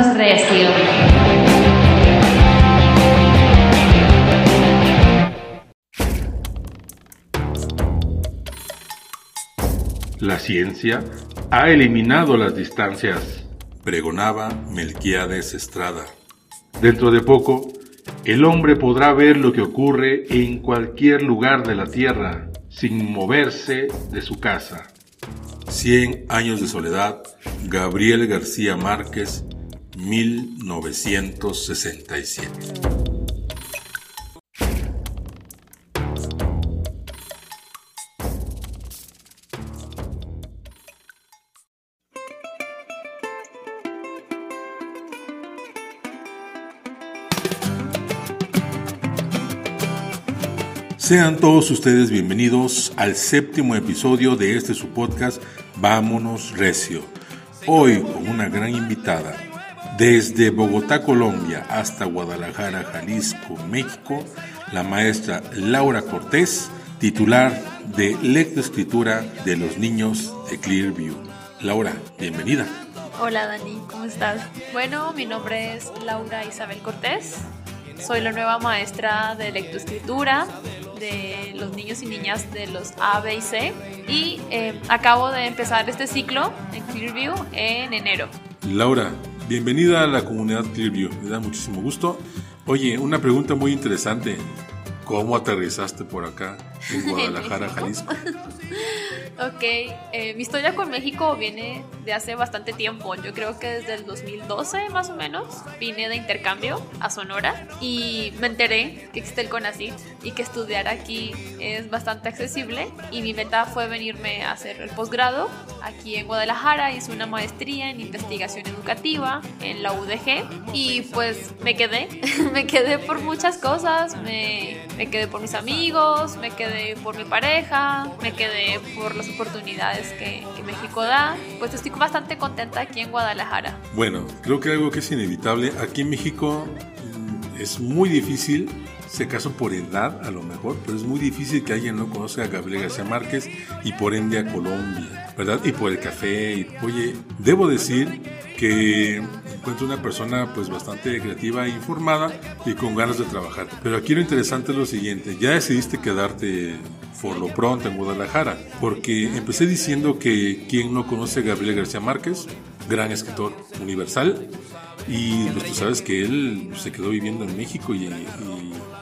Recio. La ciencia ha eliminado las distancias, pregonaba Melquiades Estrada. Dentro de poco, el hombre podrá ver lo que ocurre en cualquier lugar de la Tierra sin moverse de su casa. Cien años de soledad, Gabriel García Márquez, 1967. Sean todos ustedes bienvenidos al séptimo episodio de este su podcast Vámonos Recio. Hoy con una gran invitada. Desde Bogotá, Colombia, hasta Guadalajara, Jalisco, México, la maestra Laura Cortés, titular de Lectoescritura de los niños de Clearview. Laura, bienvenida. Hola Dani, ¿cómo estás? Bueno, mi nombre es Laura Isabel Cortés. Soy la nueva maestra de lectoescritura de los niños y niñas de los A, B y C. Y eh, acabo de empezar este ciclo en Clearview en enero. Laura, bienvenida a la comunidad Clearview. Me da muchísimo gusto. Oye, una pregunta muy interesante. ¿Cómo aterrizaste por acá en Guadalajara, Jalisco? Ok, eh, mi historia con México viene de hace bastante tiempo. Yo creo que desde el 2012 más o menos vine de intercambio a Sonora y me enteré que existe el CONACYT y que estudiar aquí es bastante accesible y mi meta fue venirme a hacer el posgrado aquí en Guadalajara. Hice una maestría en investigación educativa en la UDG y pues me quedé, me quedé por muchas cosas, me, me quedé por mis amigos, me quedé por mi pareja, me quedé por los oportunidades que, México da. Pues estoy bastante contenta aquí en Guadalajara. Bueno, creo que algo que es inevitable, aquí en México mm, es muy difícil se casó por edad a lo mejor, pero es muy difícil que alguien no conozca a Gabriel García Márquez y por ende a Colombia, ¿verdad? Y por el café. oye, debo decir que encuentro una persona pues bastante creativa e informada y con ganas de trabajar. Pero aquí lo interesante es lo siguiente, ya decidiste quedarte por lo pronto en Guadalajara, porque empecé diciendo que quien no conoce a Gabriel García Márquez, gran escritor universal, y pues tú sabes que él se quedó viviendo en México y,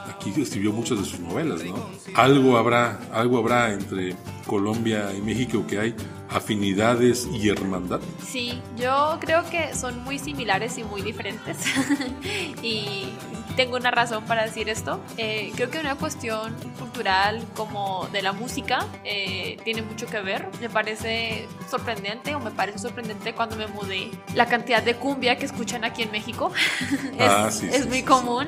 aquí escribió muchas de sus novelas, ¿no? Algo habrá, algo habrá entre Colombia y México que hay afinidades y hermandad. Sí, yo creo que son muy similares y muy diferentes. y tengo una razón para decir esto. Eh, creo que una cuestión cultural como de la música eh, tiene mucho que ver. Me parece sorprendente o me parece sorprendente cuando me mudé la cantidad de cumbia que escuchan aquí en México. es, ah, es muy común.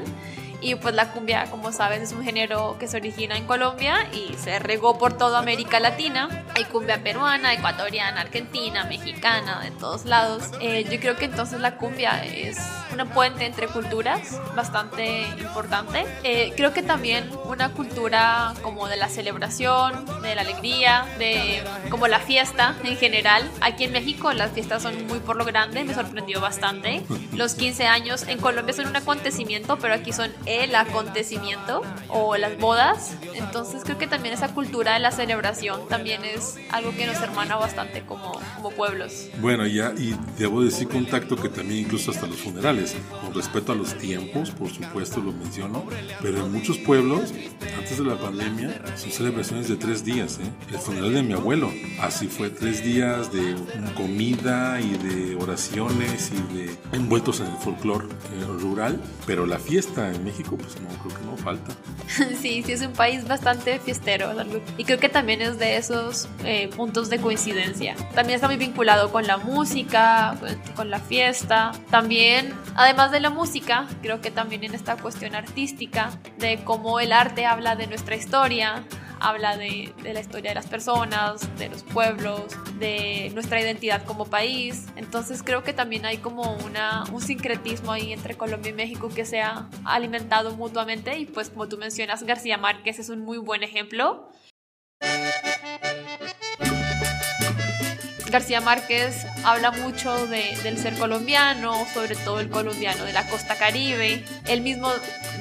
Y pues la cumbia, como sabes, es un género que se origina en Colombia y se regó por toda América Latina. Hay cumbia peruana, ecuatoriana, argentina, mexicana, de todos lados. Eh, yo creo que entonces la cumbia es una puente entre culturas bastante importante. Eh, creo que también una cultura como de la celebración, de la alegría, de como la fiesta en general. Aquí en México las fiestas son muy por lo grande, me sorprendió bastante. Los 15 años en Colombia son un acontecimiento, pero aquí son el acontecimiento o las bodas. Entonces creo que también esa cultura de la celebración también es algo que nos hermana bastante como, como pueblos. Bueno, ya, y debo decir contacto que también incluso hasta los funerales, con respeto a los tiempos, por supuesto lo menciono, pero en muchos pueblos, antes de la pandemia, son celebraciones de tres días. ¿eh? El funeral de mi abuelo, así fue tres días de comida y de oraciones y de envueltos en el folclore eh, rural, pero la fiesta en México pues no, creo que no falta. sí, sí, es un país bastante fiestero. Y creo que también es de esos eh, puntos de coincidencia. También está muy vinculado con la música, con la fiesta. También, además de la música, creo que también en esta cuestión artística, de cómo el arte habla de nuestra historia, habla de, de, la historia de las personas, de los pueblos, de nuestra identidad como país. Entonces creo que también hay como una, un sincretismo ahí entre Colombia y México que se ha alimentado mutuamente y pues como tú mencionas, García Márquez es un muy buen ejemplo. García Márquez habla mucho de, del ser colombiano, sobre todo el colombiano de la costa caribe. Él mismo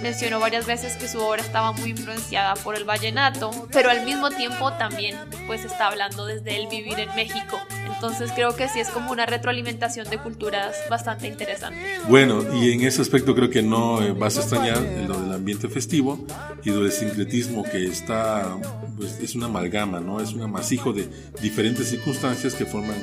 mencionó varias veces que su obra estaba muy influenciada por el vallenato, pero al mismo tiempo también pues está hablando desde el vivir en México. Entonces creo que sí es como una retroalimentación de culturas bastante interesante. Bueno, y en ese aspecto creo que no eh, vas a extrañar lo del ambiente festivo y lo del sincretismo que está, pues es una amalgama, ¿no? Es un amasijo de diferentes circunstancias que forman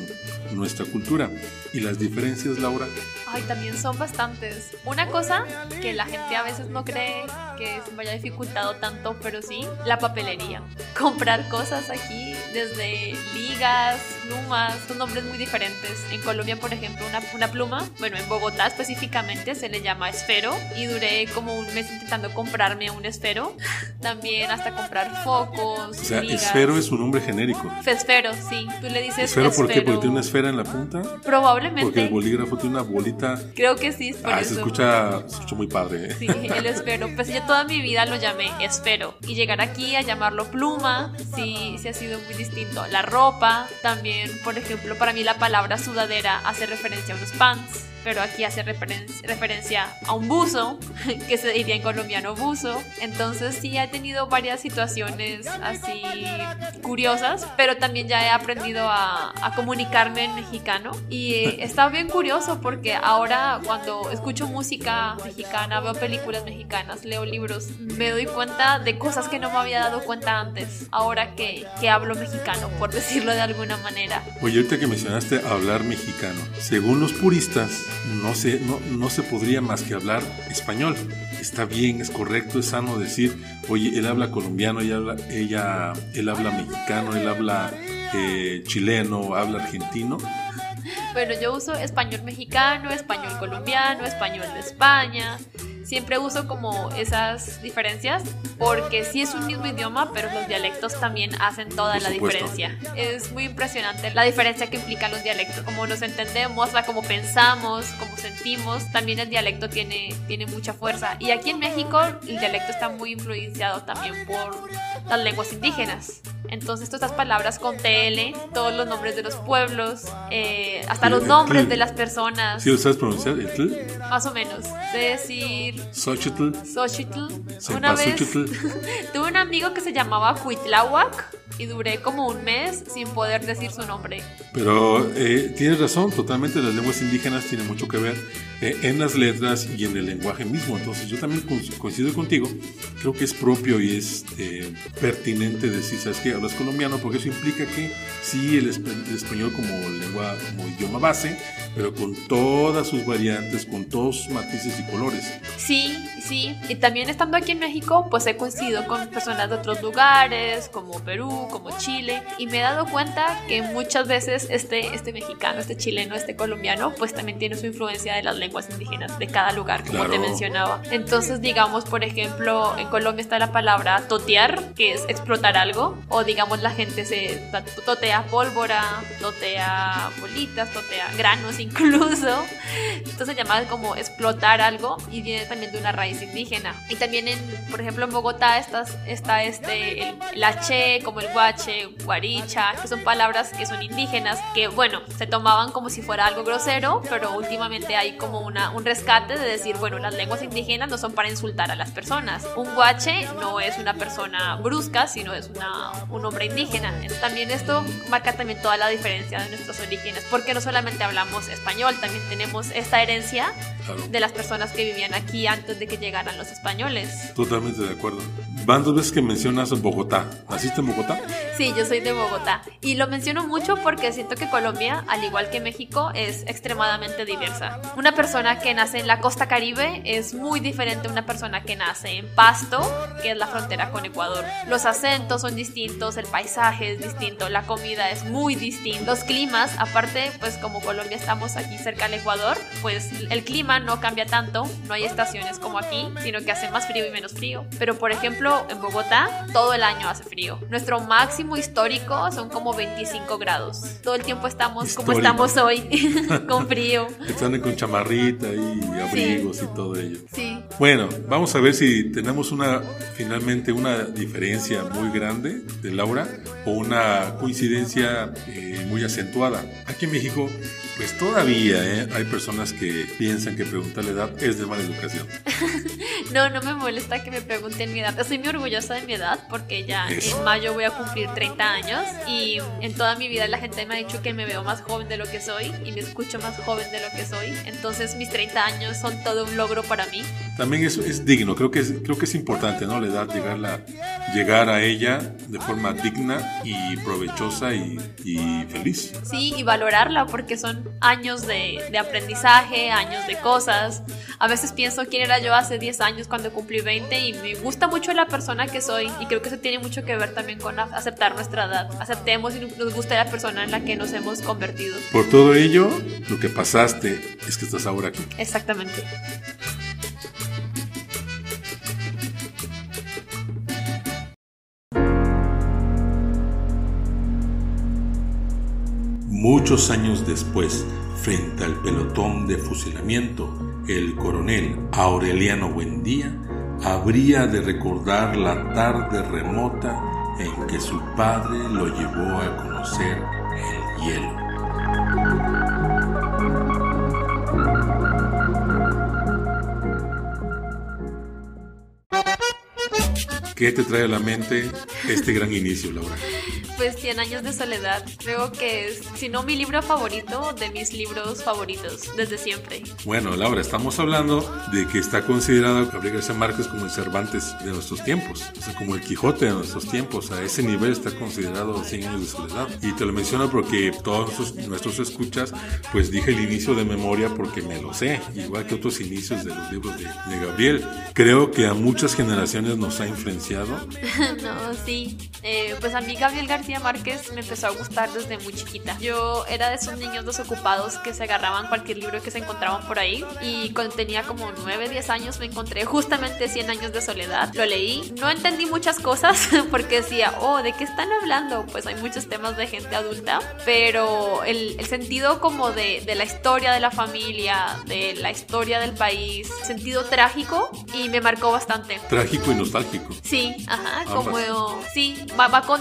nuestra cultura. Y las diferencias, Laura. Ay, también son bastantes. Una cosa que la gente a veces no cree que se me haya dificultado tanto, pero sí, la papelería. Comprar cosas aquí, desde ligas, plumas, son nombres muy diferentes. En Colombia, por ejemplo, una, una pluma, bueno, en Bogotá específicamente se le llama esfero y duré como un mes intentando comprarme un esfero. También hasta comprar focos. O sea, esfero es un nombre genérico. Esfero, sí. Tú le dices esfero. ¿Por qué? Porque tiene una esfera en la punta. Probablemente. Porque el bolígrafo tiene una bolita. Creo que sí, es por ah, eso. Se escucha, se escucha muy padre. ¿eh? Sí, el esfero. Pues yo toda mi vida lo llamé esfero. Y llegar aquí a llamarlo pluma, sí, sí ha sido muy distinto. La ropa, también, por ejemplo, para mí la palabra sudadera hace referencia a unos pants pero aquí hace referencia a un buzo, que se diría en colombiano buzo. Entonces sí he tenido varias situaciones así curiosas, pero también ya he aprendido a, comunicarme en mexicano y está bien curioso porque ahora cuando escucho música mexicana, veo películas mexicanas, leo libros, me doy cuenta de cosas que no me había dado cuenta antes, ahora que, que hablo mexicano, por decirlo de alguna manera. Oye, ahorita que mencionaste hablar mexicano, según los puristas, no se, no, no se podría más que hablar español. Está bien, es correcto, es sano decir, oye, él habla colombiano, ella habla, ella, él habla mexicano, él habla eh, chileno, habla argentino. Bueno, yo uso español mexicano, español colombiano, español de España siempre uso como esas diferencias porque sí es un mismo idioma, pero los dialectos también hacen toda la diferencia. Es muy impresionante la diferencia que implican los dialectos, como nos entendemos, la cómo pensamos, cómo sentimos, también el dialecto tiene, tiene mucha fuerza. Y aquí en México el dialecto está muy influenciado también por las lenguas indígenas. Entonces, todas estas palabras con TL, todos los nombres de los pueblos, eh, hasta los nombres de las personas. ¿Sí lo sabes pronunciar? Más o menos. De decir Xochitl. Xochitl. Una vez tuve un amigo que se llamaba Cuitláhuac y duré como un mes sin poder decir su nombre. Pero eh, tienes razón, totalmente las lenguas indígenas tienen mucho que ver eh, en las letras y en el lenguaje mismo. Entonces yo también coincido contigo, creo que es propio y es eh, pertinente decir, ¿sabes qué? Hablas colombiano porque eso implica que sí, el, el español como lengua, como idioma base, pero con todas sus variantes, con todos sus matices y colores. Sí, sí. Y también estando aquí en México, pues he coincidido con personas de otros lugares, como Perú, como Chile, y me he dado cuenta que muchas veces este, este mexicano, este chileno, este colombiano, pues también tiene su influencia de las lenguas indígenas de cada lugar, como te mencionaba. Entonces, digamos, por ejemplo, en Colombia está la palabra totear, que es explotar algo, o digamos la gente se totea pólvora, totea bolitas, totea granos, incluso. Entonces llamada como explotar algo y viene también de una raíz indígena. Y también, en, por ejemplo, en Bogotá está, está este, el, H, como el guache, guaricha, que son palabras que son indígenas, que bueno, se tomaban como si fuera algo grosero, pero últimamente hay como una, un rescate de decir, bueno, las lenguas indígenas no son para insultar a las personas. Un guache no es una persona brusca, sino es una, un hombre indígena. También esto marca también toda la diferencia de nuestros orígenes, porque no solamente hablamos español, también tenemos esta herencia de las personas que vivían aquí antes de que llegaran los españoles. Totalmente de acuerdo. Van dos veces que mencionas Bogotá. ¿Naciste en Bogotá? Sí, yo soy de Bogotá. Y lo menciono mucho porque siento que Colombia, al igual que México, es extremadamente diversa. Una persona que nace en la costa caribe es muy diferente a una persona que nace en Pasto, que es la frontera con Ecuador. Los acentos son distintos, el paisaje es distinto, la comida es muy distinta. Los climas, aparte, pues como Colombia estamos aquí cerca al Ecuador, pues el clima no cambia tanto, no hay estaciones como aquí, sino que hace más frío y menos frío. Pero por ejemplo, en Bogotá, todo el año hace frío. Nuestro máximo histórico son como 25 grados. Todo el tiempo estamos como estamos hoy, con frío. Están con chamarrita y abrigos y todo ello. Sí. Bueno, vamos a ver si tenemos una finalmente una diferencia muy grande de Laura, o una coincidencia eh, muy acentuada. Aquí en México, pues todavía ¿eh? hay personas que piensan que preguntar la edad es de mala educación. no, no me molesta que me pregunten mi edad. Estoy muy orgullosa de mi edad porque ya en mayo voy a cumplir 30 años y en toda mi vida la gente me ha dicho que me veo más joven de lo que soy y me escucho más joven de lo que soy. Entonces mis 30 años son todo un logro para mí. También es, es digno, creo que es, creo que es importante, ¿no? La edad, llegar, la, llegar a ella de forma digna y provechosa y, y feliz. Sí, y valorarla porque son años de, de, aprendizaje, años de cosas. A veces pienso quién era yo hace 10 años cuando cumplí 20 y me gusta mucho la persona que soy y creo que eso tiene mucho que ver también con aceptar nuestra edad. Aceptemos y nos gusta la persona en la que nos hemos convertido. Por todo ello, lo que pasaste es que estás ahora aquí. Exactamente. Muchos años después, frente al pelotón de fusilamiento, el coronel Aureliano Buendía habría de recordar la tarde remota en que su padre lo llevó a conocer el hielo. ¿Qué te trae a la mente este gran inicio, Laura? Pues 100 años de soledad. Creo que es, si no mi libro favorito, de mis libros favoritos desde siempre. Bueno, Laura, estamos hablando de que está considerado Gabriel García Márquez como el Cervantes de nuestros tiempos, o sea, como el Quijote de nuestros tiempos. A ese nivel está considerado 100 años de soledad. Y te lo menciono porque todos nuestros, escuchas, pues dije el inicio de memoria porque me lo sé, igual que otros inicios de los libros de, de Gabriel. Creo que a muchas generaciones nos ha influenciado. no, sí. Eh, pues a mí Gabriel García Márquez me empezó a gustar desde muy chiquita. Yo era de esos niños desocupados que se agarraban cualquier libro que se encontraban por ahí y cuando tenía como 9, 10 años me encontré justamente 100 años de soledad. Lo leí, no entendí muchas cosas porque decía, oh, ¿de qué están hablando? Pues hay muchos temas de gente adulta, pero el, el sentido como de, de la historia de la familia, de la historia del país, sentido trágico y me marcó bastante. Trágico y nostálgico. Sí, ajá, como sí,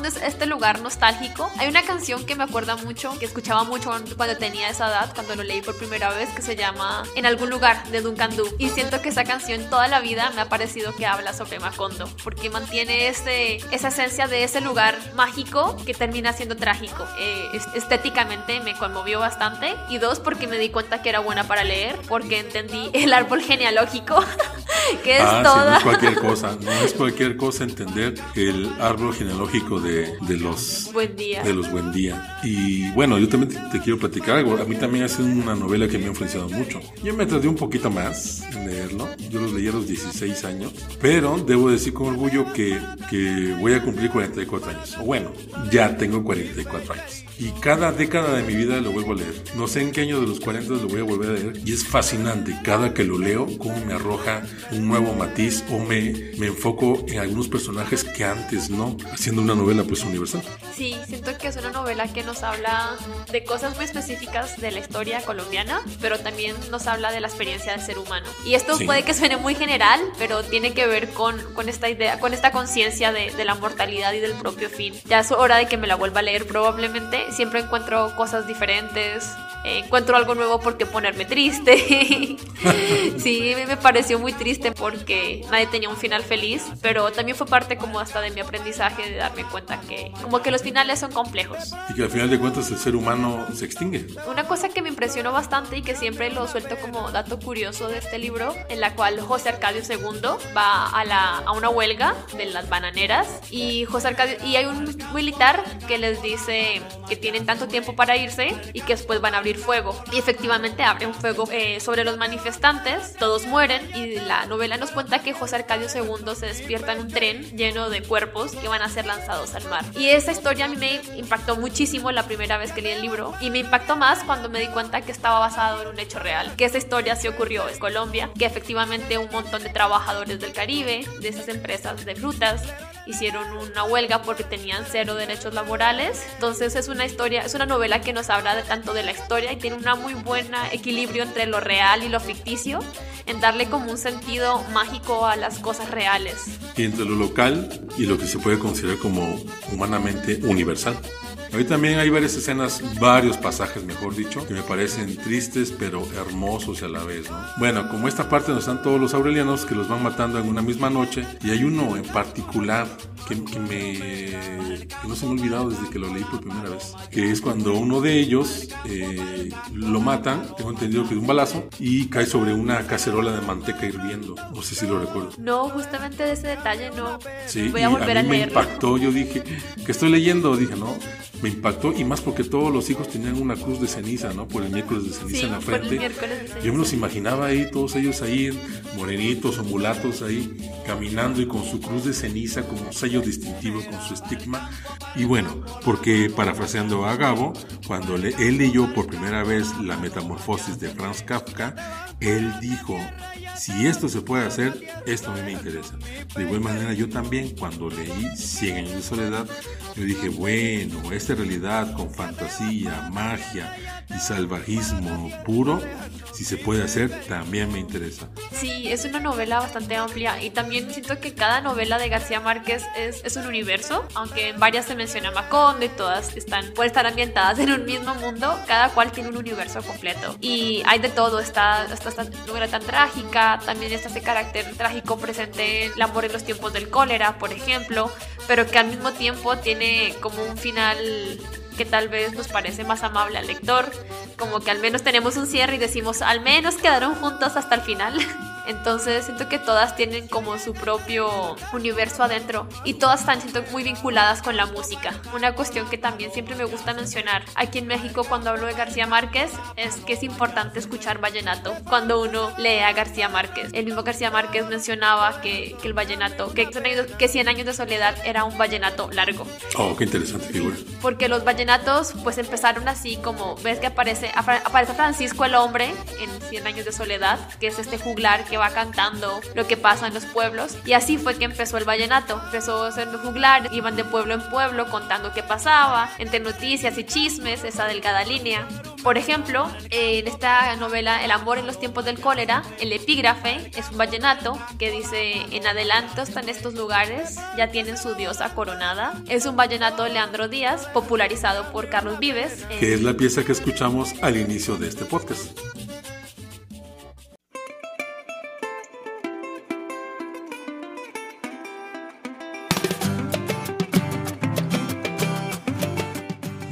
es este lugar nostálgico. Hay una canción que me acuerda mucho, que escuchaba mucho cuando tenía esa edad, cuando lo leí por primera vez, que se llama En algún lugar de Duncan Du. Y siento que esa canción toda la vida me ha parecido que habla sobre Macondo, porque mantiene ese, esa esencia de ese lugar mágico que termina siendo trágico. Eh, estéticamente me conmovió bastante. Y dos, porque me di cuenta que era buena para leer, porque entendí el árbol genealógico, que es ah, toda. no es cualquier cosa, no es cualquier cosa entender el árbol genealógico de, de los Buen día. De los Buen Día. Y bueno, yo también te, quiero platicar algo. A mí también ha sido una novela que me ha influenciado mucho. Yo me tardé un poquito más en leerlo. Yo los leí a los 16 años. Pero debo decir con orgullo que, que voy a cumplir 44 años. O bueno, ya tengo 44 años y cada década de mi vida lo vuelvo a leer. No sé en qué año de los 40 lo voy a volver a leer y es fascinante cada que lo leo cómo me arroja un nuevo matiz o me, me enfoco en algunos personajes que antes no, haciendo una novela pues universal. Sí, siento que es una novela que nos habla de cosas muy específicas de la historia colombiana, pero también nos habla de la experiencia del ser humano. Y esto puede que suene muy general, pero tiene que ver con, con esta idea, con esta conciencia de, de la mortalidad y del propio fin. Ya es hora de que me la vuelva a leer probablemente siempre encuentro cosas diferentes, eh, encuentro algo nuevo porque ponerme triste. sí, me pareció muy triste porque nadie tenía un final feliz, pero también fue parte como hasta de mi aprendizaje de darme cuenta que como que los finales son complejos. Y que al final de cuentas el ser humano se extingue. Una cosa que me impresionó bastante y que siempre lo suelto como dato curioso de este libro, en la cual José Arcadio II va a, la, a una huelga de las bananeras y José Arcadio, y hay un militar que les dice que tienen tanto tiempo para irse y que después van a abrir fuego. Y efectivamente abren fuego eh, sobre los manifestantes, todos mueren y la novela nos cuenta que José Arcadio II se despierta en un tren lleno de cuerpos que van a ser lanzados al mar. Y esa historia a mí me impactó muchísimo la primera vez que leí el libro y me impactó más cuando me di cuenta que estaba basado en un hecho real, que esa historia se ocurrió en Colombia, que efectivamente un montón de trabajadores del Caribe, de esas empresas de frutas, hicieron una huelga porque tenían cero derechos laborales. Entonces es una historia, es una novela que nos habla de tanto de la historia y tiene un muy buen equilibrio entre lo real y lo ficticio en darle como un sentido mágico a las cosas reales. Entre lo local y lo que se puede considerar como humanamente universal. Ahí también hay varias escenas, varios pasajes, mejor dicho, que me parecen tristes pero hermosos a la vez. ¿no? Bueno, como esta parte donde están todos los aurelianos que los van matando en una misma noche, y hay uno en particular que, que me que no se me ha olvidado desde que lo leí por primera vez, que es cuando uno de ellos eh, lo matan, tengo entendido que de un balazo, y cae sobre una cacerola de manteca hirviendo. No sé si lo recuerdo. No, justamente de ese detalle no. Sí, Voy a volver a, mí me leerlo. impactó, yo dije, que estoy leyendo? Dije, no, me impactó y más porque todos los hijos tenían una cruz de ceniza, ¿no? Por el miércoles de ceniza Sí, en la frente. Yo me los imaginaba ahí, todos ellos ahí, morenitos o mulatos ahí, caminando y con su cruz de ceniza como sello distintivo, con su estigma. Y bueno, porque parafraseando a Gabo, cuando le- él leyó por primera vez La Metamorfosis de Franz Kafka, él dijo, si esto se puede hacer, esto a mí me interesa. De igual manera, yo también, cuando leí Cien años de soledad, yo dije, bueno, esta realidad con fantasía, magia y salvajismo puro, si se puede hacer, también me interesa. Sí, es una novela bastante amplia y también siento que cada novela de García Márquez es, un universo, aunque en varias se menciona Macondo y todas están, pueden estar ambientadas en un mismo mundo, cada cual tiene un universo completo. Y hay de todo, está, está esta novela tan trágica, también está ese carácter trágico presente en El amor en los tiempos del cólera, por ejemplo, pero que al mismo tiempo tiene como un final que tal vez nos parece más amable al lector, como que al menos tenemos un cierre y decimos, al menos quedaron juntos hasta el final. Entonces siento que todas tienen como su propio universo adentro y todas están siento muy vinculadas con la música. Una cuestión que también siempre me gusta mencionar aquí en México cuando hablo de García Márquez es que es importante escuchar vallenato cuando uno lee a García Márquez. El mismo García Márquez mencionaba que, que el vallenato, que, que 100 años de soledad era un vallenato largo Oh, qué interesante figura. porque los vallenatos pues empezaron así como ves que aparece apa- aparece Francisco el hombre en 100 años de soledad que es este juglar que va cantando lo que pasa en los pueblos y así fue que empezó el vallenato empezó siendo juglar iban de pueblo en pueblo contando qué pasaba entre noticias y chismes esa delgada línea por ejemplo, en esta novela El amor en los tiempos del cólera, el epígrafe es un vallenato que dice, en adelanto están estos lugares, ya tienen su diosa coronada. Es un vallenato de Leandro Díaz, popularizado por Carlos Vives. Que es la pieza que escuchamos al inicio de este podcast.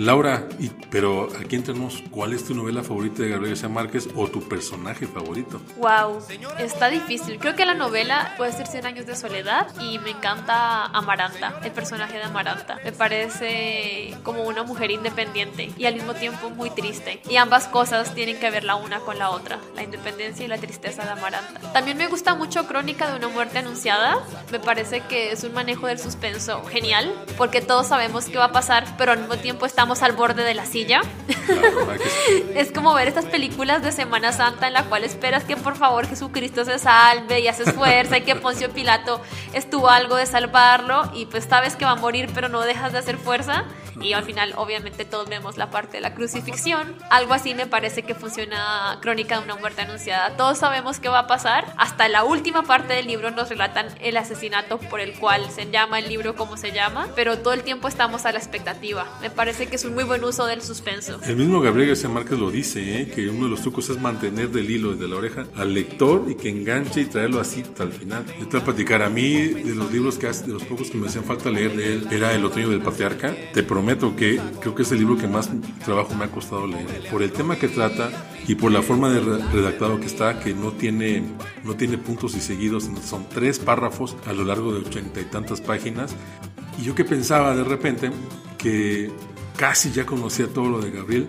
Laura, y, pero aquí entramos, ¿cuál es tu novela favorita de Gabriel García Márquez o tu personaje favorito? Wow, está difícil. Creo que la novela puede ser 100 años de soledad y me encanta Amaranta, el personaje de Amaranta. Me parece como una mujer independiente y al mismo tiempo muy triste. Y ambas cosas tienen que ver la una con la otra, la independencia y la tristeza de Amaranta. También me gusta mucho Crónica de una muerte anunciada. Me parece que es un manejo del suspenso genial porque todos sabemos qué va a pasar, pero al mismo tiempo estamos al borde de la silla. Es como ver estas películas de Semana Santa en la cual esperas que por favor Jesucristo se salve y haces fuerza y que Poncio Pilato estuvo algo de salvarlo y pues sabes que va a morir pero no dejas de hacer fuerza y al final obviamente todos vemos la parte de la crucifixión. Algo así me parece que funciona Crónica de una muerte anunciada. Todos sabemos qué va a pasar. Hasta la última parte del libro nos relatan el asesinato por el cual se llama el libro como se llama, pero todo el tiempo estamos a la expectativa. Me parece que es un muy buen uso del suspenso. El mismo Gabriel García Márquez lo dice, ¿eh? que uno de los trucos es mantener del hilo y de la oreja al lector y que enganche y traerlo así hasta el final. Yo te voy a platicar, a mí de los libros que hace, de los pocos que me hacían falta leer de él, era El otoño del patriarca. Te prometo que creo que es el libro que más trabajo me ha costado leer. Por el tema que trata y por la forma de re- redactado que está, que no tiene, no tiene puntos y seguidos, son tres párrafos a lo largo de ochenta y tantas páginas. Y yo que pensaba de repente que casi ya conocía todo lo de Gabriel,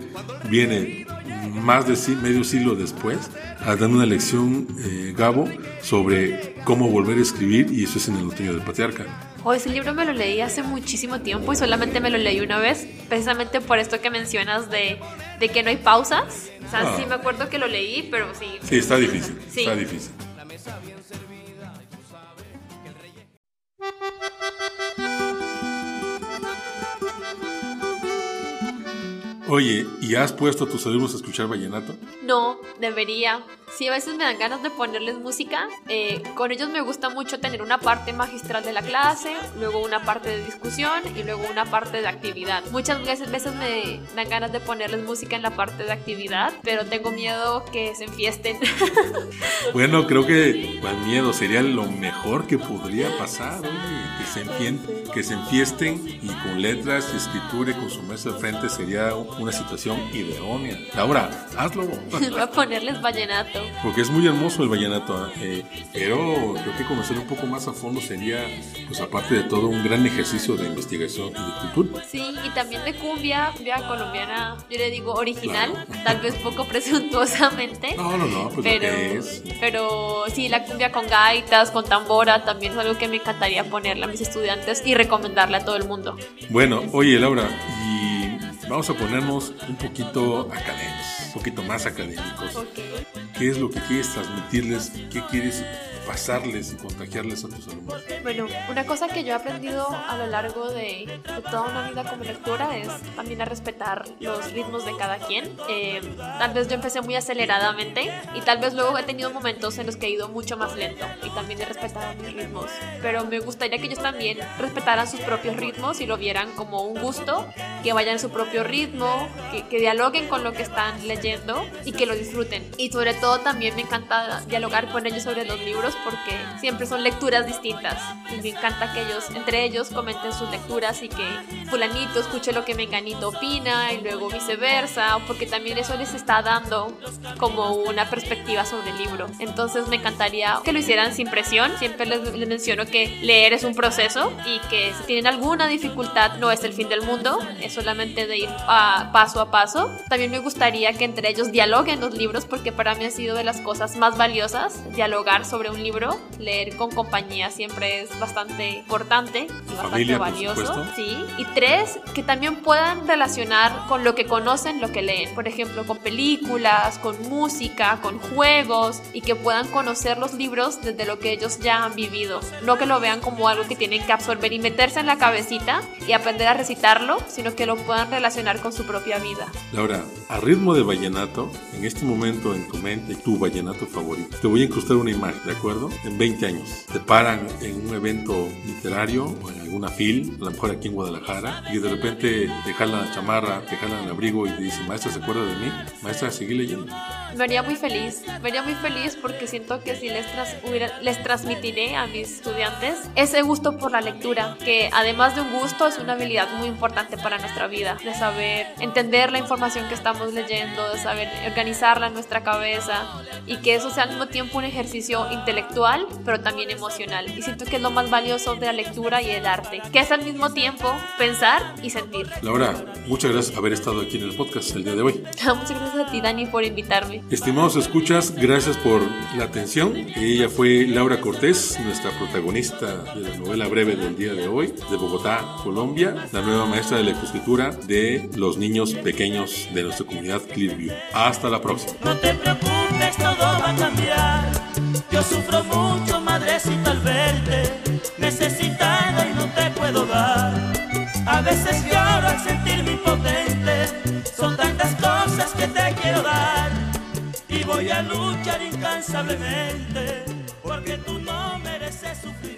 viene más de medio siglo después a dar una lección eh, Gabo sobre cómo volver a escribir y eso es en el otoño del patriarca. Oh, ese libro me lo leí hace muchísimo tiempo y solamente me lo leí una vez, precisamente por esto que mencionas de, de que no hay pausas. O sea, Ah. sí me acuerdo que lo leí, pero sí. Sí, está difícil, Sí. está difícil. Oye, ¿y has puesto a tus alumnos a escuchar vallenato? No, debería. Sí, a veces me dan ganas de ponerles música. Eh, con ellos me gusta mucho tener una parte magistral de la clase, luego una parte de discusión y luego una parte de actividad. Muchas veces, veces me dan ganas de ponerles música en la parte de actividad, pero tengo miedo que se enfiesten. bueno, creo que el miedo sería lo mejor que podría pasar, que se, que se enfiesten y con letras escritura y con su mesa de frente sería una situación idónea. Laura, hazlo. Voy a ponerles vallenato. Porque es muy hermoso el vallenato, ¿eh? pero creo que conocer un poco más a fondo sería, pues aparte de todo, un gran ejercicio de investigación y de cultura. Sí, y también de cumbia, cumbia colombiana, yo le digo original, tal vez poco presuntuosamente. No, no, no, pues pero, es. pero sí, la cumbia con gaitas, con tambora, también es algo que me encantaría ponerle a mis estudiantes y recomendarle a todo el mundo. Bueno, oye Laura, vamos a ponernos un poquito académicos, un poquito más académicos. ¿Qué es lo que quieres transmitirles? ¿Qué quieres pasarles y contagiarles a tus alumnos? Bueno, una cosa que yo he aprendido a lo largo de, toda una vida como lectora es también a respetar los ritmos de cada quien. Eh, tal vez yo empecé muy aceleradamente y tal vez luego he tenido momentos en los que he ido mucho más lento y también he respetado mis ritmos. Pero me gustaría que ellos también respetaran sus propios ritmos y lo vieran como un gusto, que vayan a su propio ritmo, que, que dialoguen con lo que están leyendo y que lo disfruten. Y sobre todo también me encanta dialogar con ellos sobre los libros porque siempre son lecturas distintas. Y me encanta que ellos, entre ellos, comenten sus lecturas y que fulanito escuche lo que menganito opina y luego viceversa, porque también eso les está dando como una perspectiva sobre el libro. Entonces me encantaría que lo hicieran sin presión. Siempre les, menciono que leer es un proceso y que si tienen alguna dificultad no es el fin del mundo, es solamente de ir a paso a paso. También me gustaría que entre ellos dialoguen los libros porque para mí ha sido de las cosas más valiosas dialogar sobre un libro, leer con compañía siempre es bastante importante y bastante valioso. Sí. Y tres, que también puedan relacionar con lo que conocen, lo que leen. Por ejemplo, con películas, con música, con juegos y que puedan conocer los libros desde lo que ellos ya han vivido. No que lo vean como algo que tienen que absorber y meterse en la cabecita y aprender a recitarlo, sino que lo puedan relacionar con su propia vida. Laura, a ritmo de vallenato, en este momento en tu mente, tu vallenato favorito, te voy a incrustar una imagen, ¿de acuerdo? En 20 años. Te paran en un evento literario o en alguna fil, a lo mejor aquí en Guadalajara, y de repente te jalan la chamarra, te jalan el abrigo y te dicen, maestra, ¿se acuerda de mí? Maestra, sigue leyendo. Haría muy feliz, haría muy feliz porque siento que si les, les transmitiré a mis estudiantes ese gusto por la lectura, que además de un gusto es una habilidad muy importante para nuestra vida, de saber entender la información que estamos leyendo, de saber organizarla en nuestra cabeza y que eso sea al mismo tiempo un ejercicio intelectual, pero también emocional. Y siento que es lo más valioso de la lectura y el arte, que es al mismo tiempo pensar y sentir. Laura, muchas gracias por haber estado aquí en el podcast el día de hoy. muchas gracias a ti, Dani, por invitarme. Estimados escuchas, gracias por la atención. Ella fue Laura Cortés, nuestra protagonista de la novela breve del día de hoy, de Bogotá, Colombia, la nueva maestra de la escritura de los niños pequeños de nuestra comunidad Clearview. Hasta la próxima. No te preocupes, todo va a cambiar. Yo sufro mucho, madrecita, al verte, necesitada y no te puedo dar. A veces lloro al sentirme impotente, son tantas cosas que te quiero voy a luchar incansablemente, porque tú no mereces sufrir.